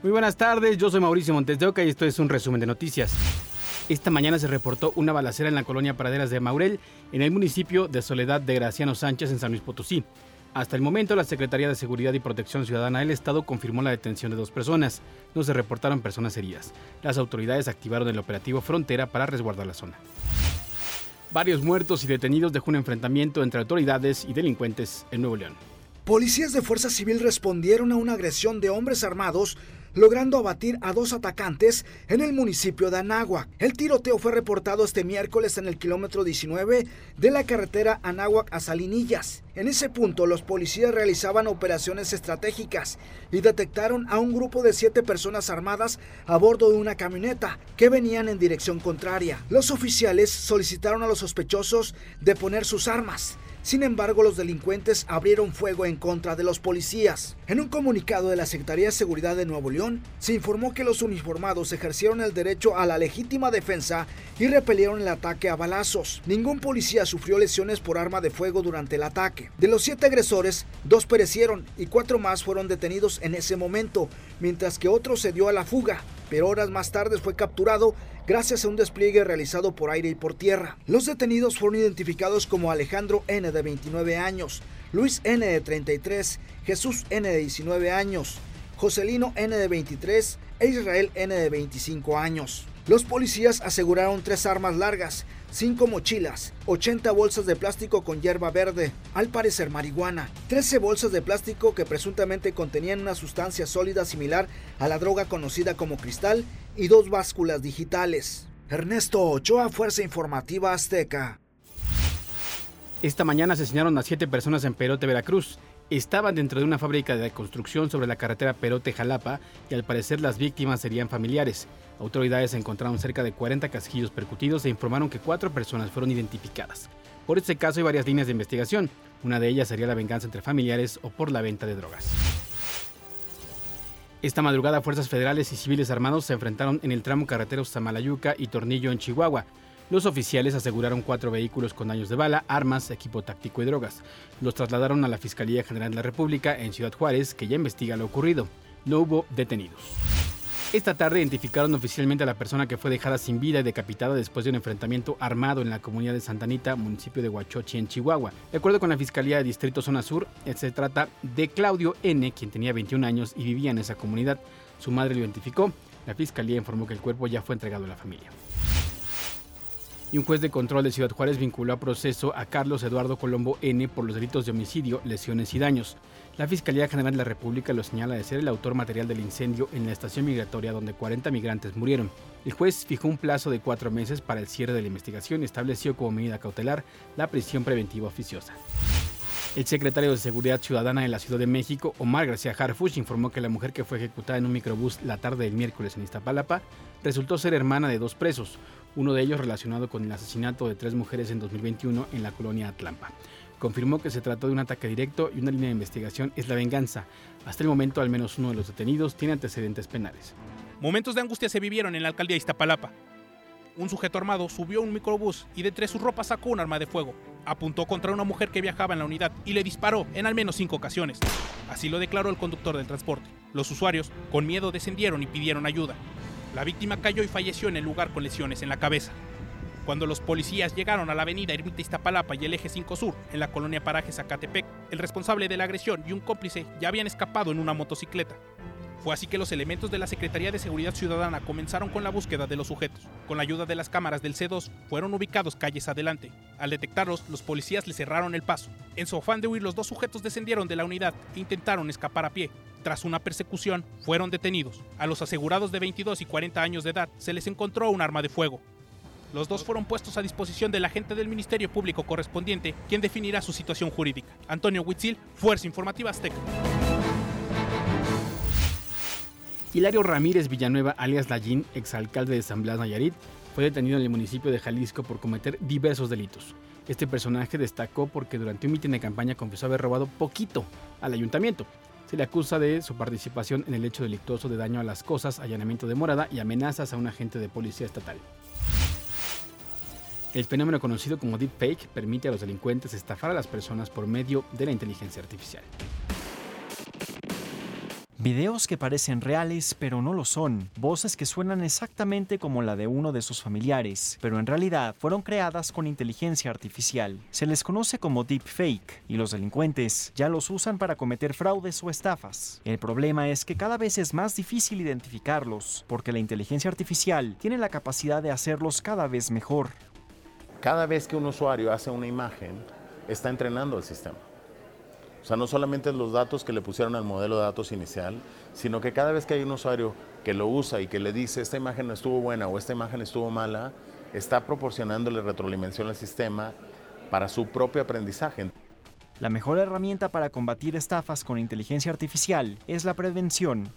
Muy buenas tardes, yo soy Mauricio Montes de Oca y esto es un resumen de noticias. Esta mañana se reportó una balacera en la colonia Praderas de Maurel, en el municipio de Soledad de Graciano Sánchez, en San Luis Potosí. Hasta el momento, la Secretaría de Seguridad y Protección Ciudadana del Estado confirmó la detención de dos personas. No se reportaron personas heridas. Las autoridades activaron el operativo Frontera para resguardar la zona. Varios muertos y detenidos dejó un enfrentamiento entre autoridades y delincuentes en Nuevo León. Policías de Fuerza Civil respondieron a una agresión de hombres armados logrando abatir a dos atacantes en el municipio de Anáhuac. El tiroteo fue reportado este miércoles en el kilómetro 19 de la carretera Anáhuac a Salinillas. En ese punto, los policías realizaban operaciones estratégicas y detectaron a un grupo de siete personas armadas a bordo de una camioneta que venían en dirección contraria. Los oficiales solicitaron a los sospechosos de poner sus armas. Sin embargo, los delincuentes abrieron fuego en contra de los policías. En un comunicado de la Secretaría de Seguridad de Nuevo León, se informó que los uniformados ejercieron el derecho a la legítima defensa y repelieron el ataque a balazos. Ningún policía sufrió lesiones por arma de fuego durante el ataque. De los siete agresores, dos perecieron y cuatro más fueron detenidos en ese momento, mientras que otro se dio a la fuga pero horas más tarde fue capturado gracias a un despliegue realizado por aire y por tierra. Los detenidos fueron identificados como Alejandro N de 29 años, Luis N de 33, Jesús N de 19 años, Joselino N de 23 e Israel N de 25 años. Los policías aseguraron tres armas largas, cinco mochilas, 80 bolsas de plástico con hierba verde, al parecer marihuana, 13 bolsas de plástico que presuntamente contenían una sustancia sólida similar a la droga conocida como cristal y dos básculas digitales. Ernesto Ochoa, Fuerza Informativa Azteca. Esta mañana asesinaron a siete personas en Perote, Veracruz estaban dentro de una fábrica de construcción sobre la carretera Perote-Jalapa y al parecer las víctimas serían familiares. Autoridades encontraron cerca de 40 casquillos percutidos e informaron que cuatro personas fueron identificadas. Por este caso hay varias líneas de investigación. Una de ellas sería la venganza entre familiares o por la venta de drogas. Esta madrugada fuerzas federales y civiles armados se enfrentaron en el tramo carretero Samalayuca y Tornillo en Chihuahua. Los oficiales aseguraron cuatro vehículos con daños de bala, armas, equipo táctico y drogas. Los trasladaron a la Fiscalía General de la República en Ciudad Juárez, que ya investiga lo ocurrido. No hubo detenidos. Esta tarde identificaron oficialmente a la persona que fue dejada sin vida y decapitada después de un enfrentamiento armado en la comunidad de Santa Anita, municipio de Huachochi, en Chihuahua. De acuerdo con la Fiscalía de Distrito Zona Sur, se trata de Claudio N., quien tenía 21 años y vivía en esa comunidad. Su madre lo identificó. La Fiscalía informó que el cuerpo ya fue entregado a la familia y un juez de control de Ciudad Juárez vinculó a proceso a Carlos Eduardo Colombo N por los delitos de homicidio, lesiones y daños. La Fiscalía General de la República lo señala de ser el autor material del incendio en la estación migratoria donde 40 migrantes murieron. El juez fijó un plazo de cuatro meses para el cierre de la investigación y estableció como medida cautelar la prisión preventiva oficiosa. El secretario de Seguridad Ciudadana de la Ciudad de México, Omar García Harfuch, informó que la mujer que fue ejecutada en un microbús la tarde del miércoles en Iztapalapa resultó ser hermana de dos presos, uno de ellos relacionado con el asesinato de tres mujeres en 2021 en la colonia Atlampa. Confirmó que se trató de un ataque directo y una línea de investigación es la venganza. Hasta el momento, al menos uno de los detenidos tiene antecedentes penales. Momentos de angustia se vivieron en la alcaldía de Iztapalapa. Un sujeto armado subió a un microbús y de entre sus ropas sacó un arma de fuego. Apuntó contra una mujer que viajaba en la unidad y le disparó en al menos cinco ocasiones. Así lo declaró el conductor del transporte. Los usuarios, con miedo, descendieron y pidieron ayuda. La víctima cayó y falleció en el lugar con lesiones en la cabeza. Cuando los policías llegaron a la avenida Ermita Iztapalapa y el eje 5 Sur, en la colonia Paraje Zacatepec, el responsable de la agresión y un cómplice ya habían escapado en una motocicleta. Fue así que los elementos de la Secretaría de Seguridad Ciudadana comenzaron con la búsqueda de los sujetos. Con la ayuda de las cámaras del C2, fueron ubicados calles adelante. Al detectarlos, los policías le cerraron el paso. En su afán de huir, los dos sujetos descendieron de la unidad e intentaron escapar a pie. Tras una persecución, fueron detenidos. A los asegurados de 22 y 40 años de edad se les encontró un arma de fuego. Los dos fueron puestos a disposición del agente del Ministerio Público correspondiente, quien definirá su situación jurídica. Antonio Huitzil, Fuerza Informativa Azteca. Hilario Ramírez Villanueva, alias Lallín, exalcalde de San Blas Nayarit, fue detenido en el municipio de Jalisco por cometer diversos delitos. Este personaje destacó porque durante un mitin de campaña confesó haber robado poquito al ayuntamiento. Se le acusa de su participación en el hecho delictuoso de daño a las cosas, allanamiento de morada y amenazas a un agente de policía estatal. El fenómeno conocido como deepfake permite a los delincuentes estafar a las personas por medio de la inteligencia artificial. Videos que parecen reales pero no lo son, voces que suenan exactamente como la de uno de sus familiares, pero en realidad fueron creadas con inteligencia artificial. Se les conoce como deepfake y los delincuentes ya los usan para cometer fraudes o estafas. El problema es que cada vez es más difícil identificarlos, porque la inteligencia artificial tiene la capacidad de hacerlos cada vez mejor. Cada vez que un usuario hace una imagen, está entrenando el sistema. O sea, no solamente los datos que le pusieron al modelo de datos inicial, sino que cada vez que hay un usuario que lo usa y que le dice esta imagen no estuvo buena o esta imagen estuvo mala, está proporcionándole retroalimentación al sistema para su propio aprendizaje. La mejor herramienta para combatir estafas con inteligencia artificial es la prevención.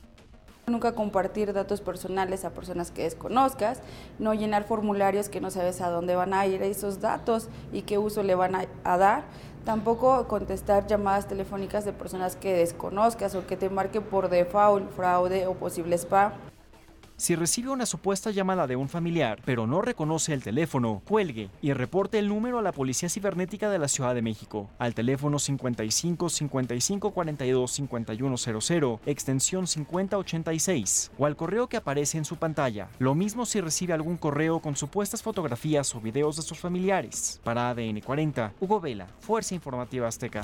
Nunca compartir datos personales a personas que desconozcas, no llenar formularios que no sabes a dónde van a ir esos datos y qué uso le van a, dar Tampoco contestar llamadas telefónicas de personas que desconozcas o que te marque por default, fraude o posible spam. Si recibe una supuesta llamada de un familiar, pero no reconoce el teléfono, cuelgue y reporte el número a la Policía Cibernética de la Ciudad de México, al teléfono 55 55 42 5100, extensión 5086, o al correo que aparece en su pantalla. Lo mismo si recibe algún correo con supuestas fotografías o videos de sus familiares. Para ADN 40, Hugo Vela, Fuerza Informativa Azteca.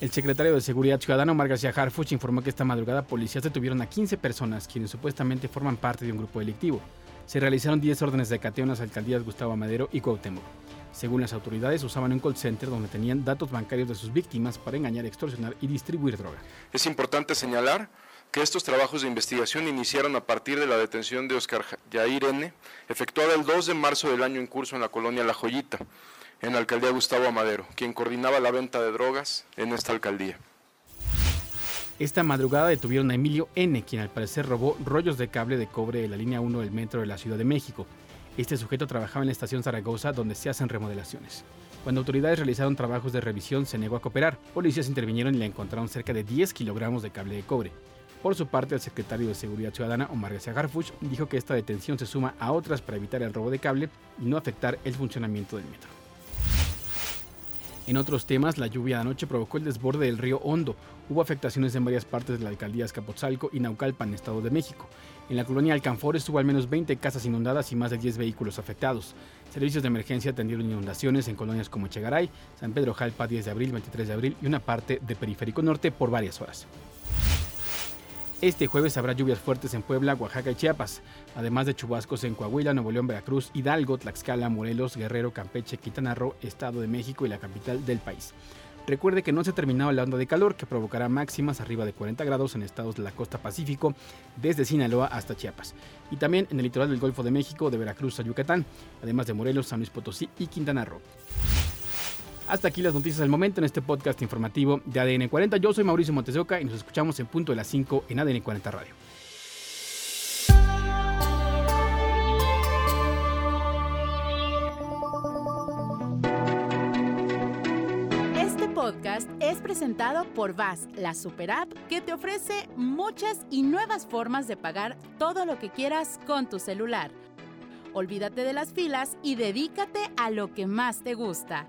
El secretario de Seguridad Ciudadana, Omar García Harfuch, informó que esta madrugada policías detuvieron a 15 personas quienes supuestamente forman parte de un grupo delictivo. Se realizaron 10 órdenes de cateo en las alcaldías Gustavo Madero y Cuauhtémoc. Según las autoridades, usaban un call center donde tenían datos bancarios de sus víctimas para engañar, extorsionar y distribuir droga. Es importante señalar que estos trabajos de investigación iniciaron a partir de la detención de Oscar Jair N., efectuada el 2 de marzo del año en curso en la colonia La Joyita en la alcaldía Gustavo Amadero, quien coordinaba la venta de drogas en esta alcaldía. Esta madrugada detuvieron a Emilio N., quien al parecer robó rollos de cable de cobre de la línea 1 del metro de la Ciudad de México. Este sujeto trabajaba en la estación Zaragoza, donde se hacen remodelaciones. Cuando autoridades realizaron trabajos de revisión, se negó a cooperar. Policías intervinieron y le encontraron cerca de 10 kilogramos de cable de cobre. Por su parte, el secretario de Seguridad Ciudadana, Omar García Garfuch, dijo que esta detención se suma a otras para evitar el robo de cable y no afectar el funcionamiento del metro. En otros temas, la lluvia de anoche provocó el desborde del río Hondo. Hubo afectaciones en varias partes de la alcaldía Escapotzalco y Naucalpan, Estado de México. En la colonia Alcanfores hubo al menos 20 casas inundadas y más de 10 vehículos afectados. Servicios de emergencia atendieron inundaciones en colonias como Echegaray, San Pedro Jalpa 10 de abril, 23 de abril y una parte de Periférico Norte por varias horas. Este jueves habrá lluvias fuertes en Puebla, Oaxaca y Chiapas, además de chubascos en Coahuila, Nuevo León, Veracruz, Hidalgo, Tlaxcala, Morelos, Guerrero, Campeche, Quintana Roo, Estado de México y la capital del país. Recuerde que no se ha terminado la onda de calor que provocará máximas arriba de 40 grados en estados de la costa Pacífico, desde Sinaloa hasta Chiapas, y también en el litoral del Golfo de México, de Veracruz a Yucatán, además de Morelos, San Luis Potosí y Quintana Roo. Hasta aquí las noticias del momento en este podcast informativo de ADN 40. Yo soy Mauricio Montesoca y nos escuchamos en punto de las 5 en ADN 40 Radio. Este podcast es presentado por VAS, la super app que te ofrece muchas y nuevas formas de pagar todo lo que quieras con tu celular. Olvídate de las filas y dedícate a lo que más te gusta